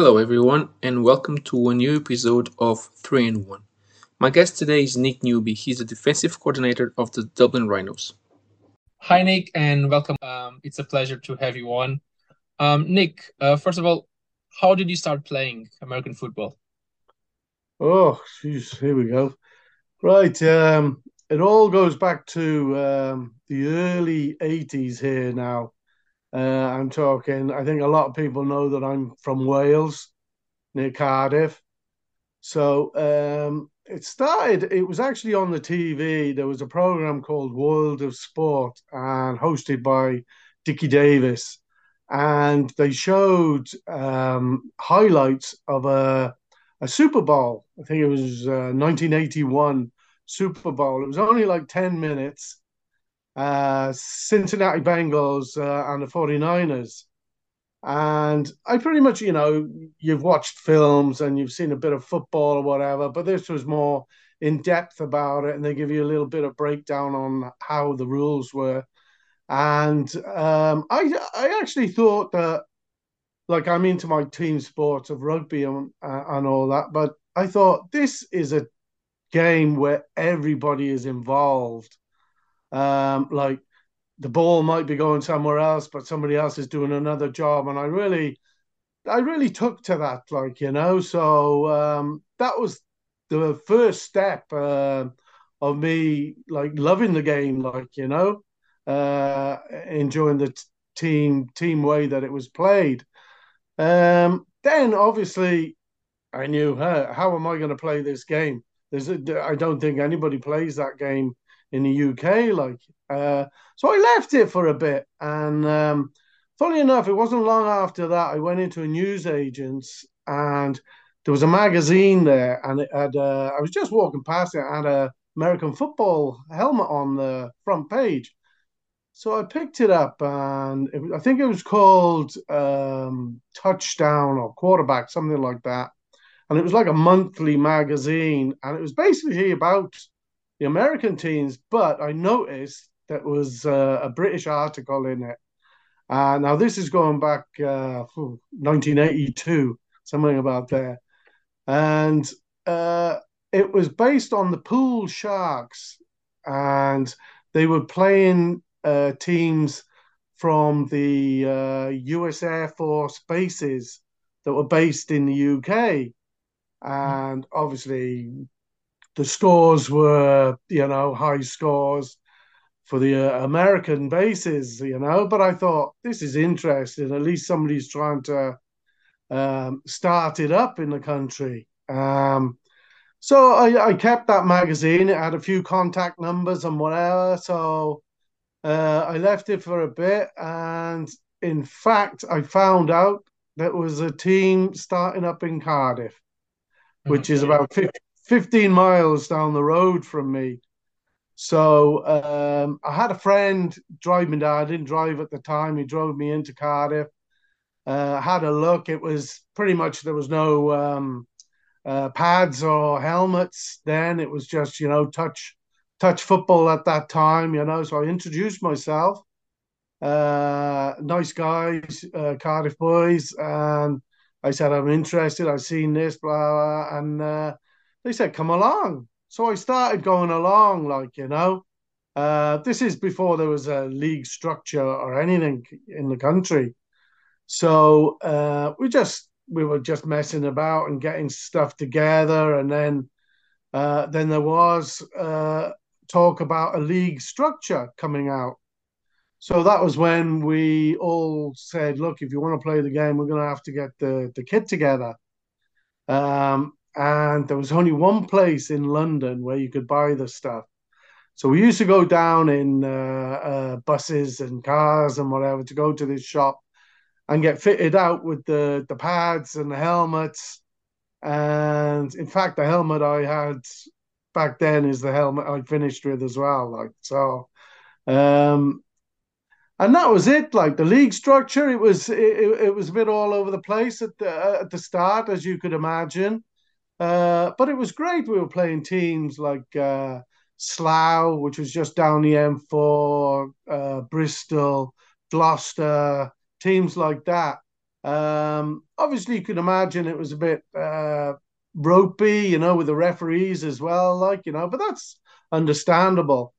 Hello, everyone, and welcome to a new episode of 3 in 1. My guest today is Nick Newby. He's the defensive coordinator of the Dublin Rhinos. Hi, Nick, and welcome. Um, it's a pleasure to have you on. Um, Nick, uh, first of all, how did you start playing American football? Oh, geez, here we go. Right, um, it all goes back to um, the early 80s here now. Uh, I'm talking, I think a lot of people know that I'm from Wales, near Cardiff. So um, it started, it was actually on the TV. There was a program called World of Sport and hosted by Dickie Davies. And they showed um, highlights of a, a Super Bowl. I think it was uh, 1981 Super Bowl. It was only like 10 minutes uh, Cincinnati Bengals uh, and the 49ers. And I pretty much, you know, you've watched films and you've seen a bit of football or whatever, but this was more in depth about it. And they give you a little bit of breakdown on how the rules were. And um, I, I actually thought that, like, I'm into my team sports of rugby and, uh, and all that, but I thought this is a game where everybody is involved um, like the ball might be going somewhere else, but somebody else is doing another job. And I really, I really took to that, like, you know, so um, that was the first step uh, of me, like, loving the game, like, you know, uh, enjoying the t- team team way that it was played. Um, then obviously, I knew her. How am I going to play this game? There's a, I don't think anybody plays that game in the UK. Like, uh, so I left it for a bit, and um, funny enough, it wasn't long after that I went into a newsagent's, and there was a magazine there, and it had. Uh, I was just walking past it, and had a American football helmet on the front page. So I picked it up, and it, I think it was called um, Touchdown or Quarterback, something like that. And it was like a monthly magazine, and it was basically about the American teams, but I noticed that was uh, a British article in it. Uh, now this is going back uh, 1982, something about there, and uh, it was based on the Pool Sharks, and they were playing uh, teams from the U.S. Uh, Air Force bases that were based in the UK, and obviously the scores were, you know, high scores for the uh, American bases, you know. But I thought this is interesting. At least somebody's trying to um, start it up in the country. Um, so I, I, kept that magazine. It had a few contact numbers and whatever. So uh, I left it for a bit, and in fact, I found out there was a team starting up in Cardiff, which is about 50, 15 miles down the road from me. So um, I had a friend drive me down. I didn't drive at the time. He drove me into Cardiff. Uh, had a look. It was pretty much there was no um, uh, pads or helmets then. It was just you know touch touch football at that time. You know, so I introduced myself. Uh, nice guys, uh, Cardiff boys, and I said I'm interested. I've seen this, blah, blah and uh, they said, come along. So I started going along, like, you know. Uh, this is before there was a league structure or anything in the country. So uh, we just we were just messing about and getting stuff together, and then uh, then there was uh, talk about a league structure coming out. So that was when we all said, "Look, if you want to play the game, we're going to have to get the the kit together." Um, and there was only one place in London where you could buy the stuff. So we used to go down in uh, uh, buses and cars and whatever to go to this shop and get fitted out with the the pads and the helmets. And in fact, the helmet I had back then is the helmet I finished with as well. Like so, um, and that was it. Like the league structure, it was it, it was a bit all over the place at the at the start, as you could imagine. Uh, but it was great. We were playing teams like uh, Slough, which was just down the M4, uh, Bristol, Gloucester, teams like that. Um, obviously, you could imagine it was a bit uh, ropey, you know, with the referees as well, like you know, but that's understandable.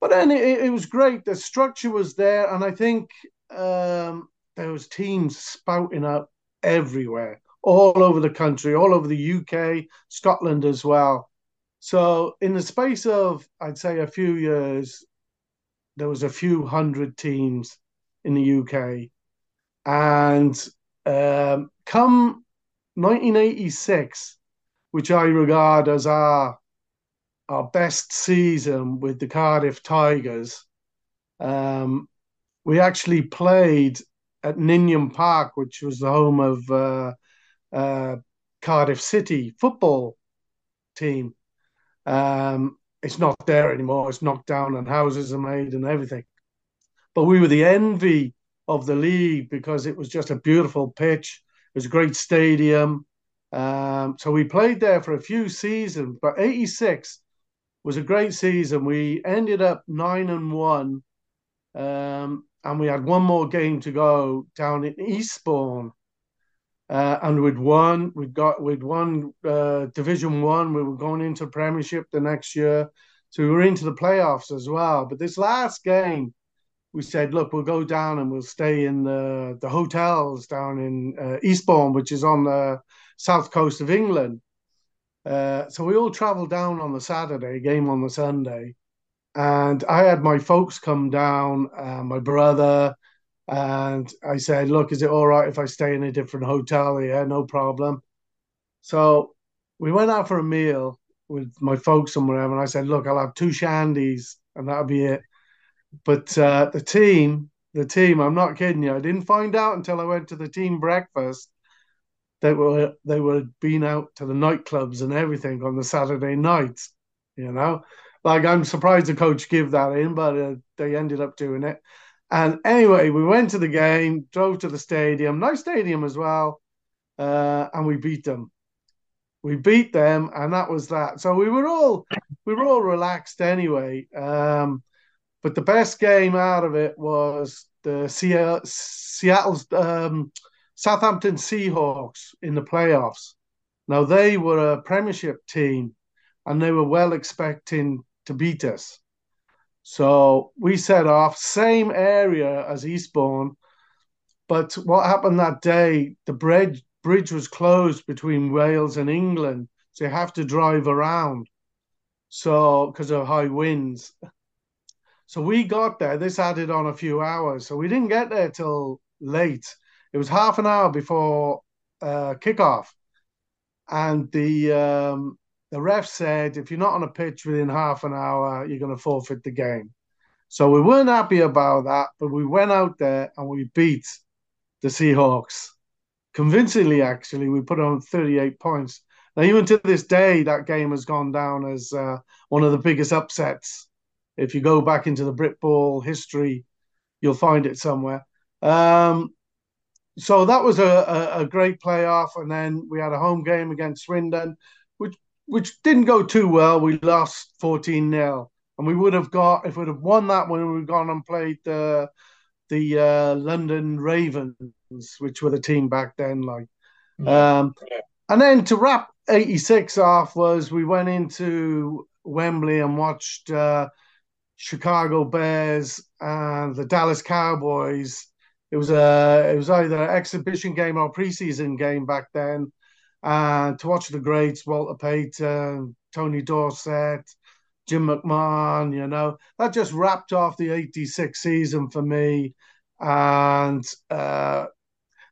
But then it, it was great. The structure was there, and I think um, there was teams spouting up everywhere, all over the country, all over the UK, Scotland as well. So in the space of, I'd say, a few years, there was a few hundred teams in the UK, and um, come 1986, which I regard as our our best season with the Cardiff Tigers, um, we actually played at Ninian Park, which was the home of uh, uh, Cardiff City football team. Um, it's not there anymore. It's knocked down and houses are made and everything. But we were the envy of the league because it was just a beautiful pitch. It was a great stadium. Um, so we played there for a few seasons, but 86 was a great season. We ended up nine and one, um, and we had one more game to go down in Eastbourne. Uh, and we'd won. We'd got we'd won uh, Division One. We were going into Premiership the next year, so we were into the playoffs as well. But this last game, we said, look, we'll go down and we'll stay in the the hotels down in uh, Eastbourne, which is on the south coast of England. Uh, so we all travelled down on the Saturday, game on the Sunday, and I had my folks come down, uh, my brother, and I said, "Look, is it all right if I stay in a different hotel?" Yeah, no problem. So we went out for a meal with my folks and whatever, and I said, "Look, I'll have two shandies, and that'll be it." But uh, the team, the team, I'm not kidding you. I didn't find out until I went to the team breakfast they were they were being out to the nightclubs and everything on the Saturday nights. You know, like I'm surprised the coach gave that in, but uh, they ended up doing it. And anyway, we went to the game, drove to the stadium, nice stadium as well, uh, and we beat them. We beat them, and that was that. So we were all we were all relaxed anyway. Um, but the best game out of it was the Seattle, Seattle's um, Southampton Seahawks in the playoffs. Now they were a Premiership team, and they were well expecting to beat us. So we set off, same area as Eastbourne, but what happened that day? The bridge bridge was closed between Wales and England, so you have to drive around. So because of high winds. So we got there. This added on a few hours. So we didn't get there till late. It was half an hour before uh, kickoff, and the um, the ref said if you're not on a pitch within half an hour, you're going to forfeit the game. So we weren't happy about that, but we went out there and we beat the Seahawks convincingly. Actually, we put on 38 points. Now, even to this day, that game has gone down as uh, one of the biggest upsets. If you go back into the Brit Ball history, you'll find it somewhere. Um, so that was a, a, a, great playoff, and then we had a home game against Swindon, which didn't go too well. We lost fourteen 0 and we would have got if we'd have won that one, we would have gone and played the the uh, London Ravens, which were the team back then. Like, mm-hmm. um, and then to wrap '86 off was we went into Wembley and watched uh, Chicago Bears and the Dallas Cowboys it was a it was either an exhibition game or preseason game back then. And to watch the greats, Walter Payton, Tony Dorsett, Jim McMahon, you know, that just wrapped off the 86 season for me. And uh,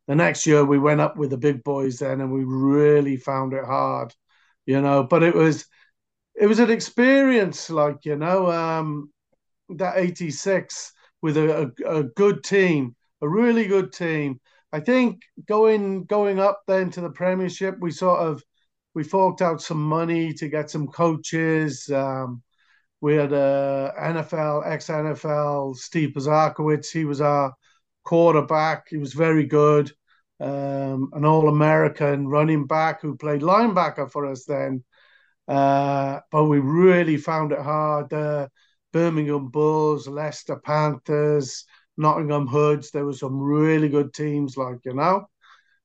the next year we went up with the big boys then and we really found it hard, you know, but it was it was an experience like, you know, um, that 86 with a, a, a good team a really good team. I think going going up then to the Premiership, we sort of we forked out some money to get some coaches. Um, we had a NFL, ex NFL, Steve Bazarkowitz. He was our quarterback. He was very good. Um, an All American running back who played linebacker for us then. Uh, but we really found it hard. Birmingham Bulls, Leicester Panthers, Nottingham Hoods. There were some really good teams, like you know.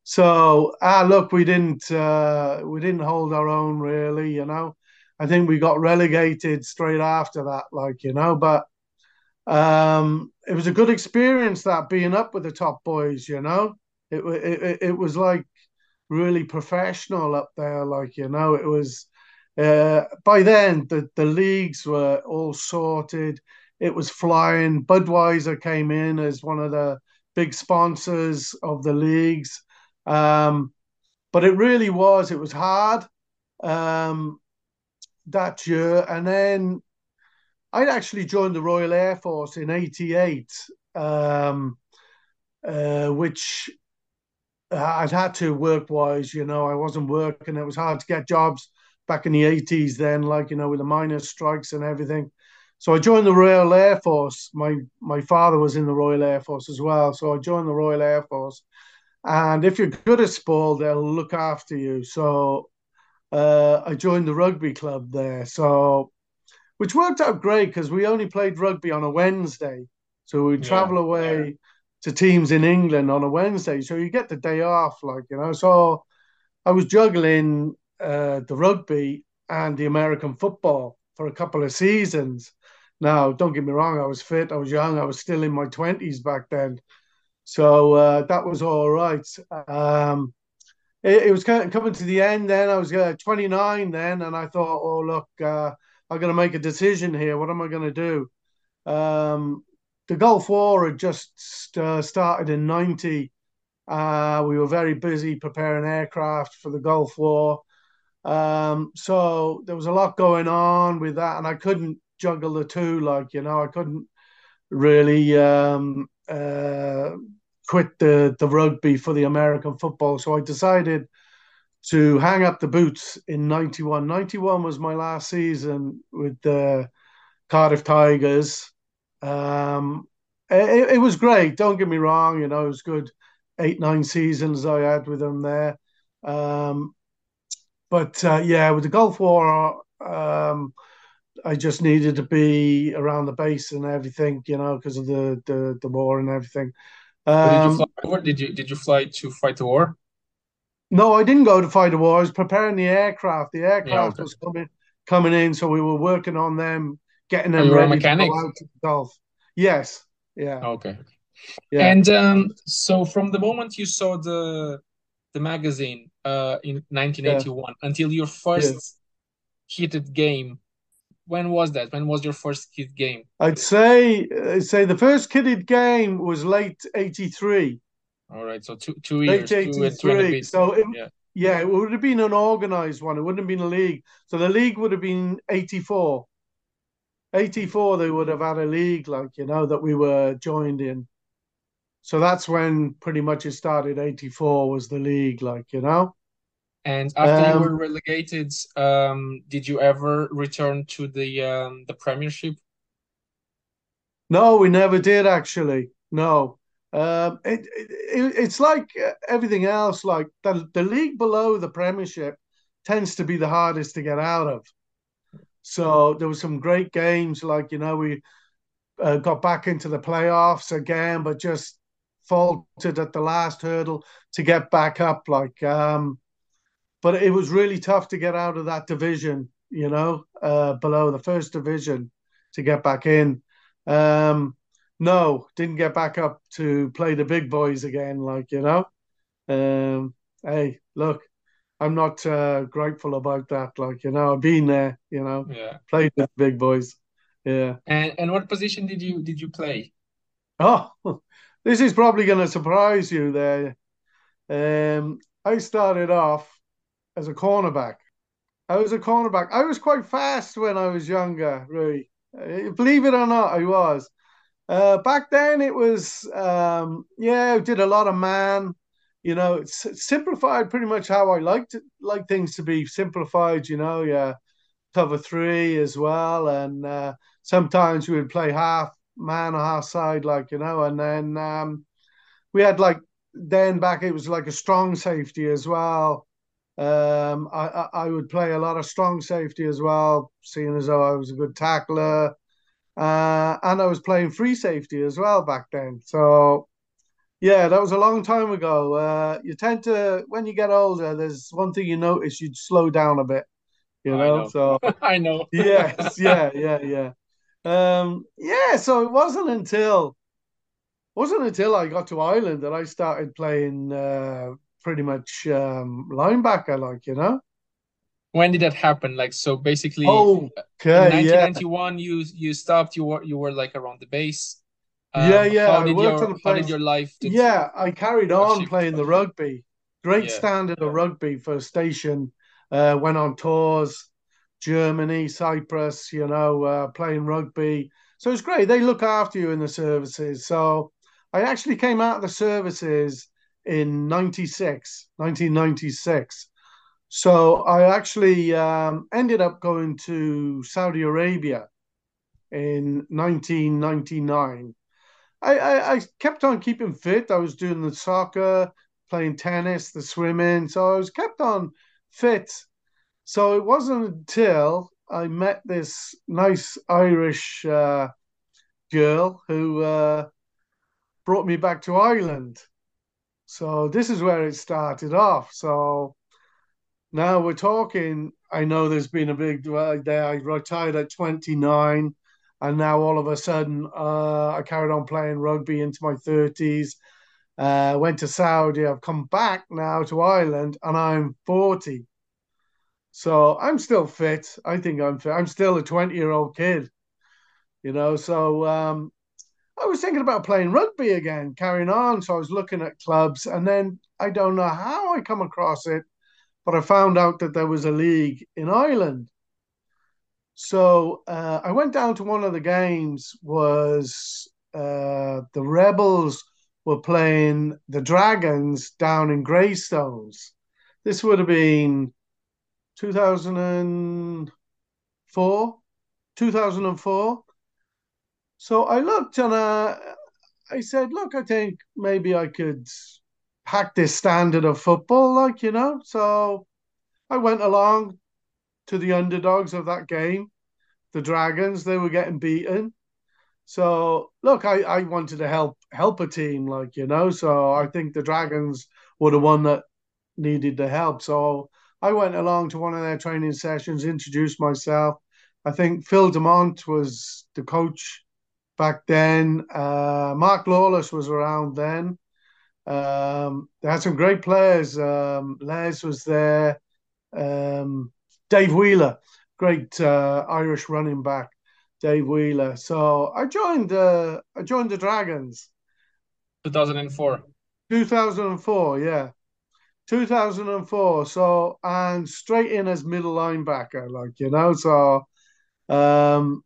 So ah, look, we didn't uh, we didn't hold our own really, you know. I think we got relegated straight after that, like you know. But um, it was a good experience that being up with the top boys, you know. It it it was like really professional up there, like you know. It was uh, by then the the leagues were all sorted. It was flying. Budweiser came in as one of the big sponsors of the leagues. Um, but it really was. It was hard um, that year, and then I'd actually joined the Royal Air Force in '88, um, uh, which I'd had to work wise. You know, I wasn't working. It was hard to get jobs back in the '80s. Then, like you know, with the miners' strikes and everything. So I joined the Royal Air Force. My my father was in the Royal Air Force as well. So I joined the Royal Air Force, and if you're good at sport, they'll look after you. So uh, I joined the rugby club there. So, which worked out great because we only played rugby on a Wednesday. So we'd yeah, travel away yeah. to teams in England on a Wednesday. So you get the day off, like, you know. So I was juggling uh, the rugby and the American football for a couple of seasons. Now, don't get me wrong, I was fit, I was young, I was still in my 20s back then. So uh, that was all right. Um, it, it, was kind of coming to the end then. I was uh, 29 then, and I thought, oh, look, uh, I'm going to make a decision here. What am I going to do? Um, the Gulf War had just uh, started in 90. Uh, we were very busy preparing aircraft for the Gulf War. Um, so there was a lot going on with that, and I couldn't juggle the two. Like you know, I couldn't really um, uh, quit the the rugby for the American football. So I decided to hang up the boots in 91. 91 was my last season with the Cardiff Tigers. Um, it, it, was great. Don't get me wrong. You know, it was good. Eight, nine seasons I had with them there. Um, but uh, yeah, with the Gulf War, um, I just needed to be around the base and everything, you know, because of the, the the war and everything. Um, did you um, fly over? Did you did you fly to fight the war? No, I didn't go to fight the war. I was preparing the aircraft. The aircraft yeah, okay. was coming coming in, so we were working on them, getting them ready mechanic? to go out to the Gulf. Yes. Yeah. Okay. Yeah. And um, so from the moment you saw the the magazine uh, in 1981 yeah. until your first yes. kitted game, when was that? When was your first kid game? I'd say I'd say the first kitted game was late '83. All right, so two two years. Late '83. So it, yeah. yeah, it would have been an organized one. It wouldn't have been a league. So the league would have been '84. 84 they would have had a league like you know that we were joined in so that's when pretty much it started 84 was the league like you know and after um, you were relegated, um, did you ever return to the um, the Premiership? No, we never did actually. No, um, it, it, it's like everything else. Like the the league below the Premiership tends to be the hardest to get out of. So there were some great games. Like you know, we uh, got back into the playoffs again, but just faltered at the last hurdle to get back up. Like um, but it was really tough to get out of that division, you know, uh, below the first division to get back in. Um, no, didn't get back up to play the big boys again, like, you know. Um, hey, look, I'm not uh, grateful about that. Like, you know, I've been there, you know, yeah. played the big boys. Yeah. And and what position did you did you play? Oh, this is probably going to surprise you there. Um, I started off as a cornerback. I was a cornerback. I was quite fast when I was younger, really. Uh, believe it or not, I was. Uh, back then, it was, um, yeah, I did a lot of man. You know, it's simplified pretty much how I liked like things to be simplified, you know, yeah, cover three as well. And uh, sometimes we would play half man half side, like, you know, and then um, we had like, then back it was like a strong safety as well um, I, I would play a lot of strong safety as well, seeing as though I was a good tackler. uh, and I was playing free safety as well back then. So yeah, that was a long time ago. Uh, you tend to when you get older, there's one thing you notice you'd slow down a bit. You know, know. so I know. yes, yeah, yeah, yeah. Um, yeah, so it wasn't until wasn't until I got to Ireland that I started playing uh, pretty much um, linebacker, like you know. When did that happen? Like so, basically, Oh, in okay, yeah, 1991, you you stopped. You were you were like around the base. yeah, Um, yeah. how I worked your on the how did place. your life Yeah, I carried uh, on playing the rugby. Great Yeah, standard of rugby for a station. Uh, went on tours, Germany, Cyprus, you know, uh, playing rugby. So it's great. They look after you in the services. So I actually came out of the services in 96, 1996. So I actually um, ended up going to Saudi Arabia in 1999. I, I, I kept on keeping fit. I was doing the soccer, playing tennis, the swimming. So I was kept on fit. So it wasn't until I met this nice Irish uh, girl who uh, brought me back to Ireland. So this is where it started off. So now we're talking. I know there's been a big there. I retired at 29, and now all of a sudden, uh, I carried on playing rugby into my 30s. Uh, went to Saudi. I've come back now to Ireland, and I'm 40. So I'm still fit. I think I'm fit. I'm still a 20 year old kid, you know. So um, I was thinking about playing rugby again, carrying on. So I was looking at clubs, and then I don't know how I come across it, but I found out that there was a league in Ireland. So uh, I went down to one of the games. Was uh, the Rebels were playing the Dragons down in Greystones. This would have been 2004, 2004. So I looked and uh, I said, look, I think maybe I could hack this standard of football, like, you know. So I went along to the underdogs of that game, the Dragons. They were getting beaten. So look, I, I wanted to help help a team, like, you know. So I think the Dragons were the one that needed the help. So I went along to one of their training sessions, introduced myself. I think Phil Demont was the coach back then. Uh, Mark Lawless was around then. Um, they had some great players. Um, Les was there. Um, Dave Wheeler, great uh, Irish running back, Dave Wheeler. So I joined. Uh, I joined the Dragons, 2004. 2004. Yeah, 2004. So and straight in as middle linebacker, like you know. So um,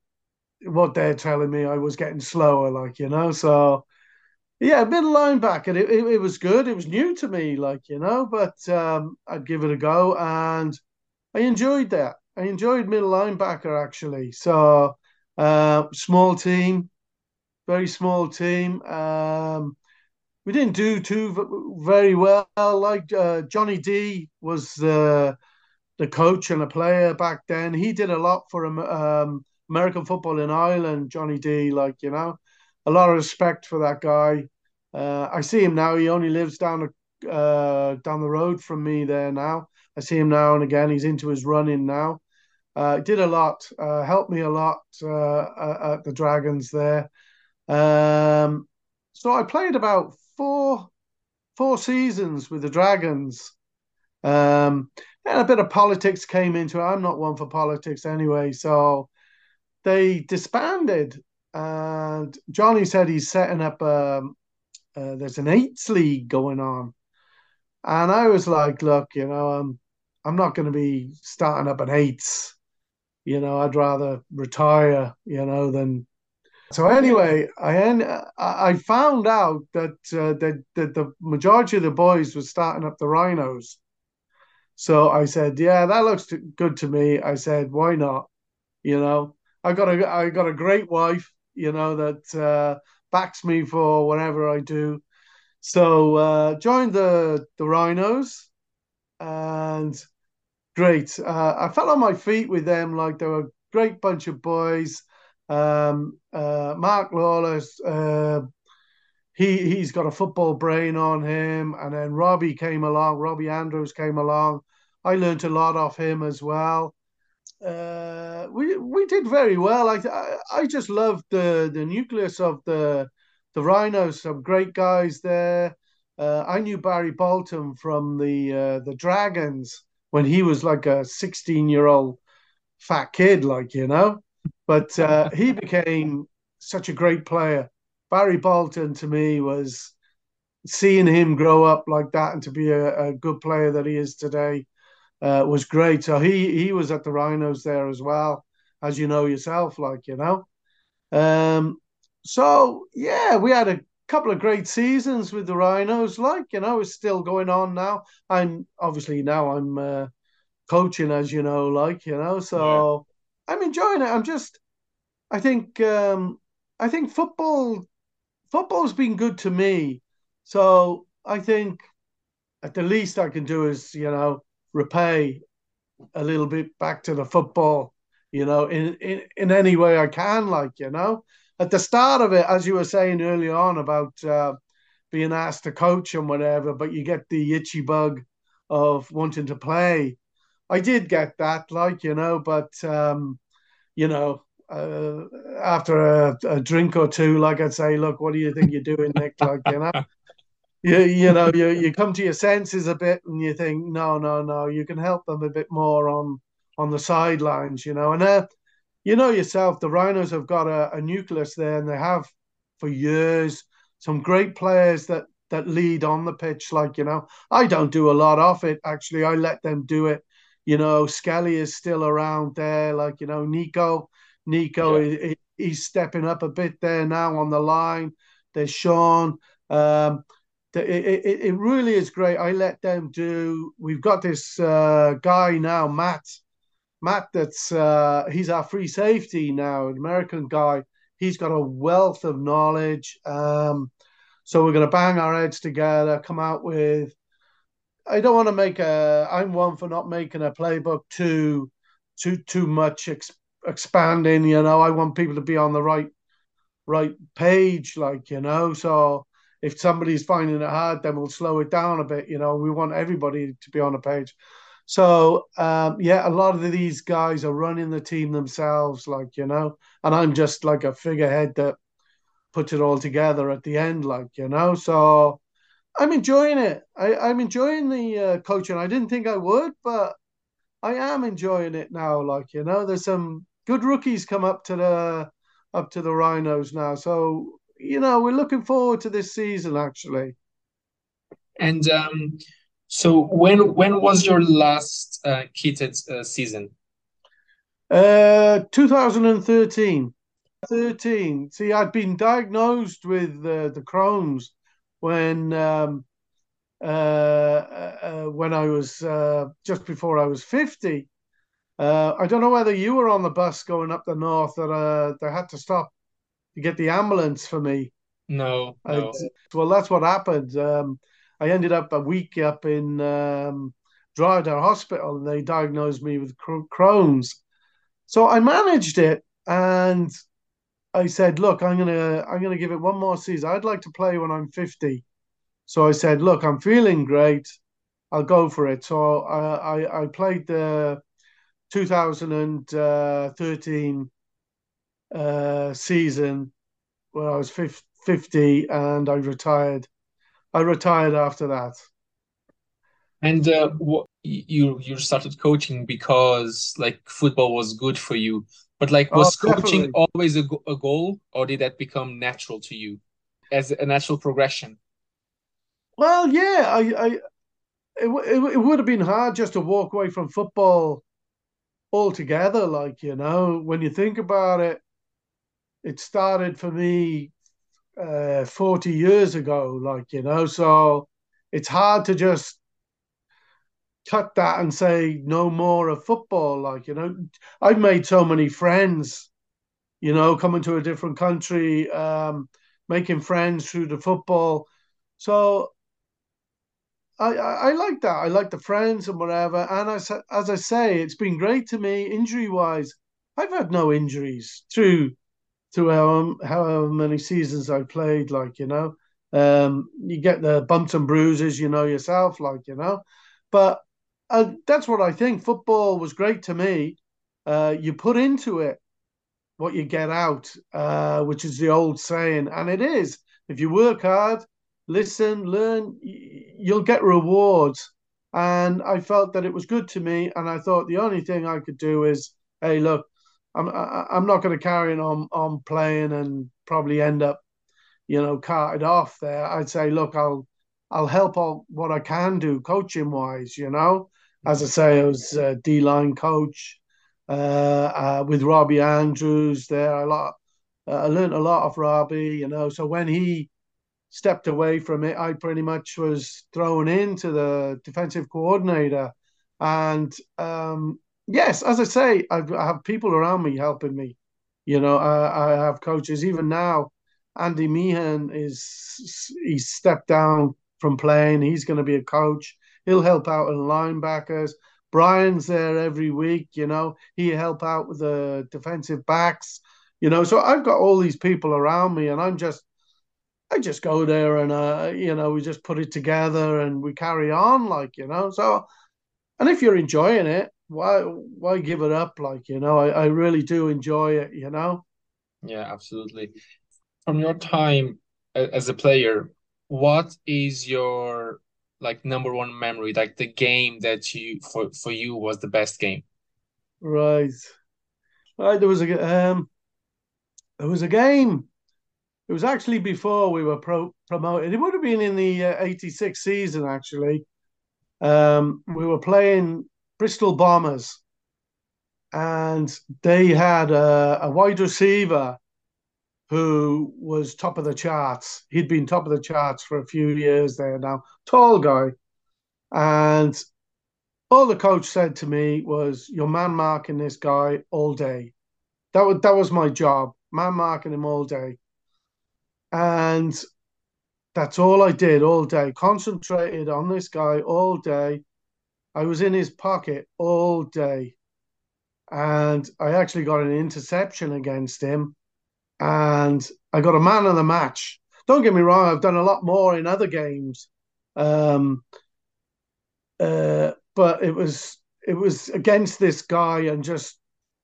what they're telling me, I was getting slower, like you know. So yeah, middle linebacker. It, it, it was good. It was new to me, like you know, but um, I'd give it a go, and I enjoyed that. I enjoyed middle linebacker actually. So uh, small team, very small team. Um, we didn't do too very well. Like uh, Johnny D was the the coach and a player back then. He did a lot for um, um, American football in Ireland. Johnny D, like you know, a lot of respect for that guy. Uh, I see him now. He only lives down the uh, down the road from me there now. I see him now and again. He's into his running now. Uh, did a lot, uh, helped me a lot uh, at the Dragons there. Um, so I played about four four seasons with the Dragons. Um, and a bit of politics came into it. I'm not one for politics anyway, so they disbanded. And Johnny said he's setting up. a. uh, there's an eights league going on, and I was like, look, you know, I'm I'm not going to be starting up an eights. You know, I'd rather retire. You know, than so anyway, I en- I found out that uh, that that the majority of the boys were starting up the rhinos. So I said, yeah, that looks good to me. I said, why not? You know, I got a I got a great wife, you know, that uh, backs me for whatever I do. So uh, joined the the rhinos and great. Uh, I fell on my feet with them like they were a great bunch of boys. Um, uh, Mark Lawless, uh, he he's got a football brain on him, and then Robbie came along. Robbie Andrews came along. I learned a lot off him as well. Uh, we we did very well. I, I I just loved the the nucleus of the the Rhinos. Some great guys there. Uh, I knew Barry Bolton from the uh, the Dragons when he was like a 16 year old fat kid, like you know. But uh, he became such a great player. Barry Bolton to me was seeing him grow up like that and to be a, a good player that he is today uh, was great. So he he was at the Rhinos there as well, as you know yourself, like you know. Um, so yeah, we had a couple of great seasons with the Rhinos. Like you know, it's still going on now. I'm obviously now I'm uh, coaching, as you know, like you know. So yeah. I'm enjoying it. I'm just, I think, um, I think football, football's been good to me. So I think at the least I can do is you know repay a little bit back to the football. You know, in in in any way I can, like you know at the start of it, as you were saying earlier on about uh, being asked to coach and whatever, but you get the itchy bug of wanting to play. I did get that, like you know, but um, you know, uh, after a, a, drink or two, like I'd say, look, what do you think you're doing, Nick? Like you know, you you know, you you come to your senses a bit, and you think, no, no, no, you can help them a bit more on on the sidelines, you know, and uh, you know yourself, the Rhinos have got a, a nucleus there, and they have for years. Some great players that that lead on the pitch. Like you know, I don't do a lot of it. Actually, I let them do it. You know, Skelly is still around there. Like you know, Nico, Nico, yeah. he's stepping up a bit there now on the line. There's Sean. Um, it, it, it really is great. I let them do. We've got this uh, guy now, Matt Matt, that's uh, he's our free safety now, an American guy. He's got a wealth of knowledge. Um, so we're going to bang our heads together, come out with. I don't want to make a. I'm one for not making a playbook too, too too much ex, expanding. You know, I want people to be on the right, right page. Like you know, so if somebody's finding it hard, then we'll slow it down a bit. You know, we want everybody to be on a page. So um, yeah, a lot of these guys are running the team themselves, like you know, and I'm just like a figurehead that puts it all together at the end, like you know. So I'm enjoying it. I, I'm enjoying the uh, coaching. I didn't think I would, but I am enjoying it now. Like you know, there's some good rookies come up to the up to the Rhinos now. So you know, we're looking forward to this season actually. And um, so when when was your last uh, kitted uh, season? Uh, 2013. 13. See, I'd been diagnosed with uh, the Crohn's when um, uh, uh, uh when I was uh, just before I was 50. Uh, I don't know whether you were on the bus going up the north that uh, they had to stop to get the ambulance for me. No, no. well, that's what happened. Um, I ended up a week up in um, Drogheda Hospital and they diagnosed me with Crohn's. So I managed it and I said, look, I'm gonna I'm gonna give it one more season. I'd like to play when I'm 50. So I said, look, I'm feeling great. I'll go for it. So I I, I played the 2013 uh, season when I was 50 and I retired I retired after that. And uh, what, you you started coaching because like football was good for you, but like was oh, coaching always a, a goal, or did that become natural to you as a natural progression? Well, yeah, I, I it, it, it would have been hard just to walk away from football altogether. Like you know, when you think about it, it started for me uh, 40 years ago, like, you know, so it's hard to just cut that and say no more of football. Like, you know, I've made so many friends, you know, coming to a different country, um, making friends through the football. So I, I, I like that. I like the friends and whatever. And as, as I say, it's been great to me injury wise. I've had no injuries through through however, however many seasons I played, like, you know. Um, you get the bumps and bruises, you know yourself, like, you know. But uh, that's what I think. Football was great to me. Uh, you put into it what you get out, uh, which is the old saying. And it is. If you work hard, listen, learn, you'll get rewards. And I felt that it was good to me. And I thought the only thing I could do is, hey, look, I'm I'm not going to carry on on playing and probably end up, you know, carted off there. I'd say, look, I'll I'll help out what I can do coaching wise. You know, as I say, I was a D line coach uh, uh, with Robbie Andrews there. A lot, uh, I learned a lot of Robbie. You know, so when he stepped away from it, I pretty much was thrown into the defensive coordinator, and um, yes, as I say, I've, I have people around me helping me. You know, I, I have coaches. Even now, Andy Meehan is he's stepped down from playing. He's going to be a coach. He'll help out in linebackers. Brian's there every week. You know, he help out with the defensive backs. You know, so I've got all these people around me, and I'm just, I just go there and uh, you know, we just put it together and we carry on, like you know. So, and if you're enjoying it, why why give it up? Like you know, I, I really do enjoy it. You know. Yeah, absolutely. From your time as a player, what is your like number one memory? Like the game that you for for you was the best game. Right. Right. There was a um. There was a game. It was actually before we were pro- promoted. It would have been in the uh, '86 season, actually. Um, we were playing Bristol Bombers, and they had a, a wide receiver who was top of the charts. He'd been top of the charts for a few years there now, tall guy. And all the coach said to me was, You're man marking this guy all day. That was that was my job, man marking him all day. And that's all I did all day. Concentrated on this guy all day. I was in his pocket all day. And I actually got an interception against him. And I got a man of the match. Don't get me wrong, I've done a lot more in other games. Um, uh, but it was it was against this guy and just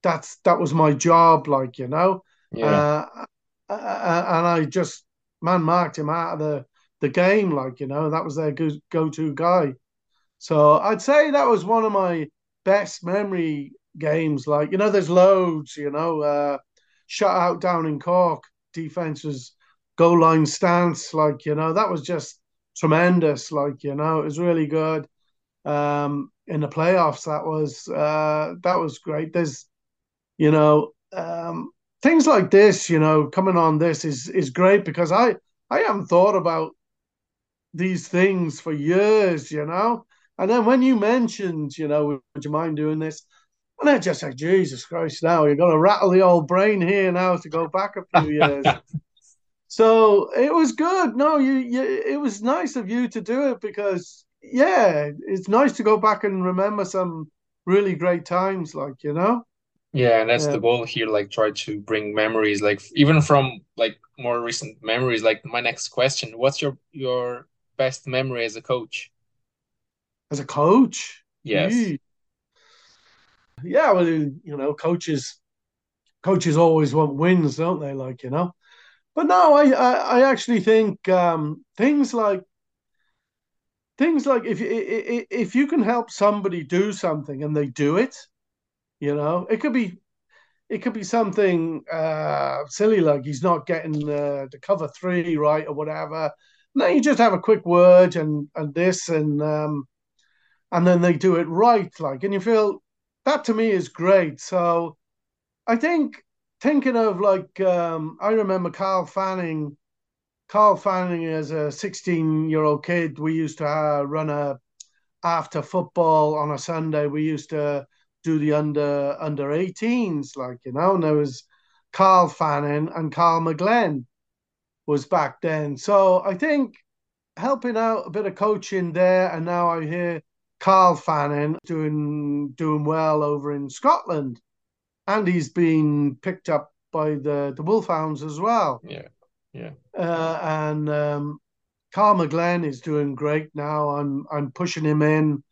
that's that was my job, like, you know. Yeah. Uh, and I just man marked him out of the the game, like you know, that was their go go to guy. So I'd say that was one of my best memory games. Like, you know, there's loads, you know, uh, shut out down in Cork, defense was goal line stance. Like, you know, that was just tremendous. Like, you know, it was really good. Um, in the playoffs, that was, uh, that was great. There's, you know, um, things like this, you know, coming on this is, is great because I, I haven't thought about these things for years, you know. And then when you mentioned, you know, would you mind doing this? And I just said, Jesus Christ, now you're going to rattle the old brain here now to go back a few years. so it was good. No, you, you, it was nice of you to do it because, yeah, it's nice to go back and remember some really great times, like, you know? Yeah, and that's yeah. the goal here, like try to bring memories, like even from like more recent memories. Like my next question, what's your your best memory as a coach? As a coach. Yes. Yeah, well, you know, coaches coaches always want wins, don't they? Like you know, but no, I I, I actually think um, things like things like if if you can help somebody do something and they do it, you know, it could be it could be something uh, silly like he's not getting uh, the cover three right or whatever. No, you just have a quick word and and this and um, and then they do it right, like, and you feel that to me is great. So I think thinking of like um, I remember Carl Fanning. Carl Fanning as a 16 year old kid, we used to uh, run a after football on a Sunday. We used to do the under under 18s, like you know, and there was Carl Fanning and Carl McGlenn was back then. So I think helping out a bit of coaching there, and now I hear Carl Fanning doing doing well over in Scotland, and he's been picked up by the the Wolfhounds as well. Yeah, yeah. Uh, and um, Carl McGlenn is doing great now. I'm I'm pushing him in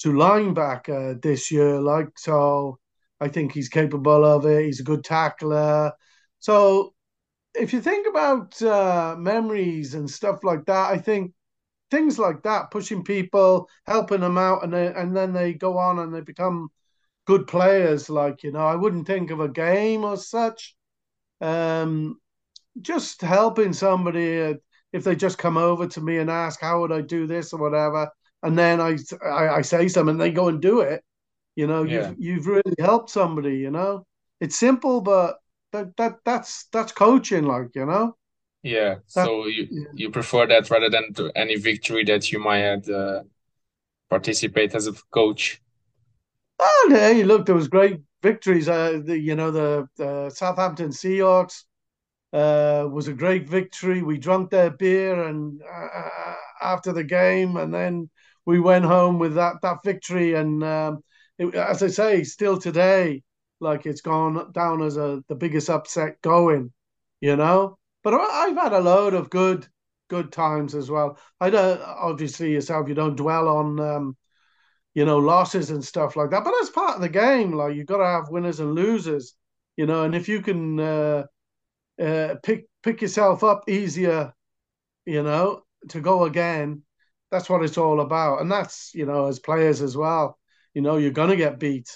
to linebacker this year. Like so, I think he's capable of it. He's a good tackler. So if you think about uh, memories and stuff like that, I think things like that, pushing people, helping them out, and they, and then they go on and they become good players. Like you know, I wouldn't think of a game or such. Um, just helping somebody uh, if they just come over to me and ask how would I do this or whatever, and then I I, I say something they go and do it. You know, Yeah. you've you've really helped somebody. You know, it's simple, but that that that's that's coaching. Like you know, Yeah, that so you yeah. you prefer that rather than to any victory that you might have uh, participate as a coach. Oh, hey, look, there was great victories. Uh, the, you know, the, the Southampton Seahawks uh, was a great victory. We drank their beer and uh, after the game, and then we went home with that that victory. And um, it, as I say, still today, like it's gone down as a the biggest upset going. You know, but I've had a load of good good times as well. I don't obviously yourself. You don't dwell on. Um, you know, losses and stuff like that. But that's part of the game. Like you've got to have winners and losers, you know. And if you can uh, uh, pick pick yourself up easier, you know, to go again, that's what it's all about. And that's you know, as players as well, you know, you're gonna get beat.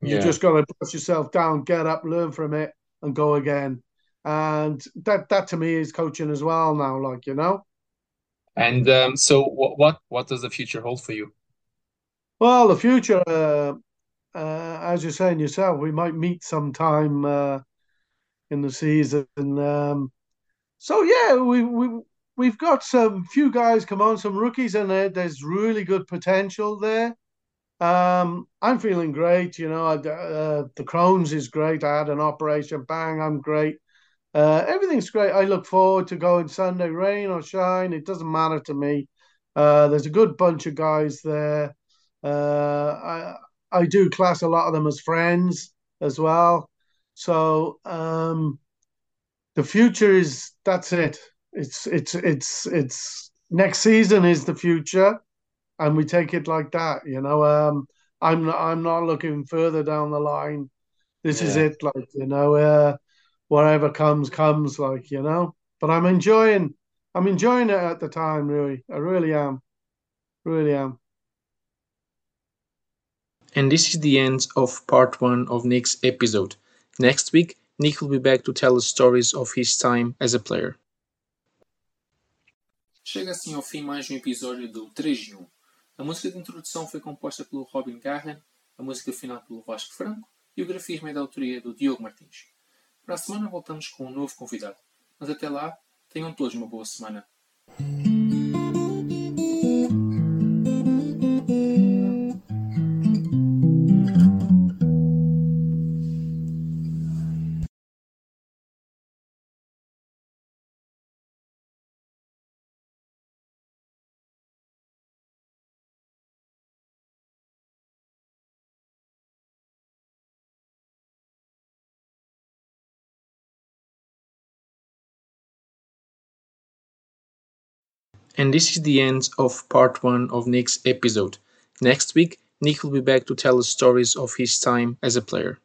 You Yeah. just got to push yourself down, get up, learn from it, and go again. And that that to me is coaching as well now. Like you know. And um, so what what what does the future hold for you? Well, the future, uh, uh, as you're saying yourself, we might meet sometime uh, in the season. Um, so yeah, we we we've got some few guys come on, some rookies in there. There's really good potential there. Um, I'm feeling great. You know, I, uh, the Crohn's is great. I had an operation. Bang, I'm great. Uh, everything's great. I look forward to going Sunday, rain or shine. It doesn't matter to me. Uh, there's a good bunch of guys there. Uh, I I do class a lot of them as friends as well. So um, the future is that's it. It's it's it's it's next season is the future, and we take it like that. You know, um, I'm not, I'm not looking further down the line. This is it. Like you know, uh, whatever comes comes. Like you know, but I'm enjoying I'm enjoying it at the time. Really, I really am, really am. And this is the end of part one of Nick's episode. Next week, Nick will be back to tell us stories of his time as a player. Chega assim ao fim mais um episódio do 3 de 1. A música de introdução foi composta pelo Robin Garren, a música final pelo Vasco Franco e o grafismo é da autoria do Diogo Martins. Para a semana voltamos com um novo convidado, mas até lá, tenham todos uma boa semana. And this is the end of part one of Nick's episode. Next week, Nick will be back to tell us stories of his time as a player.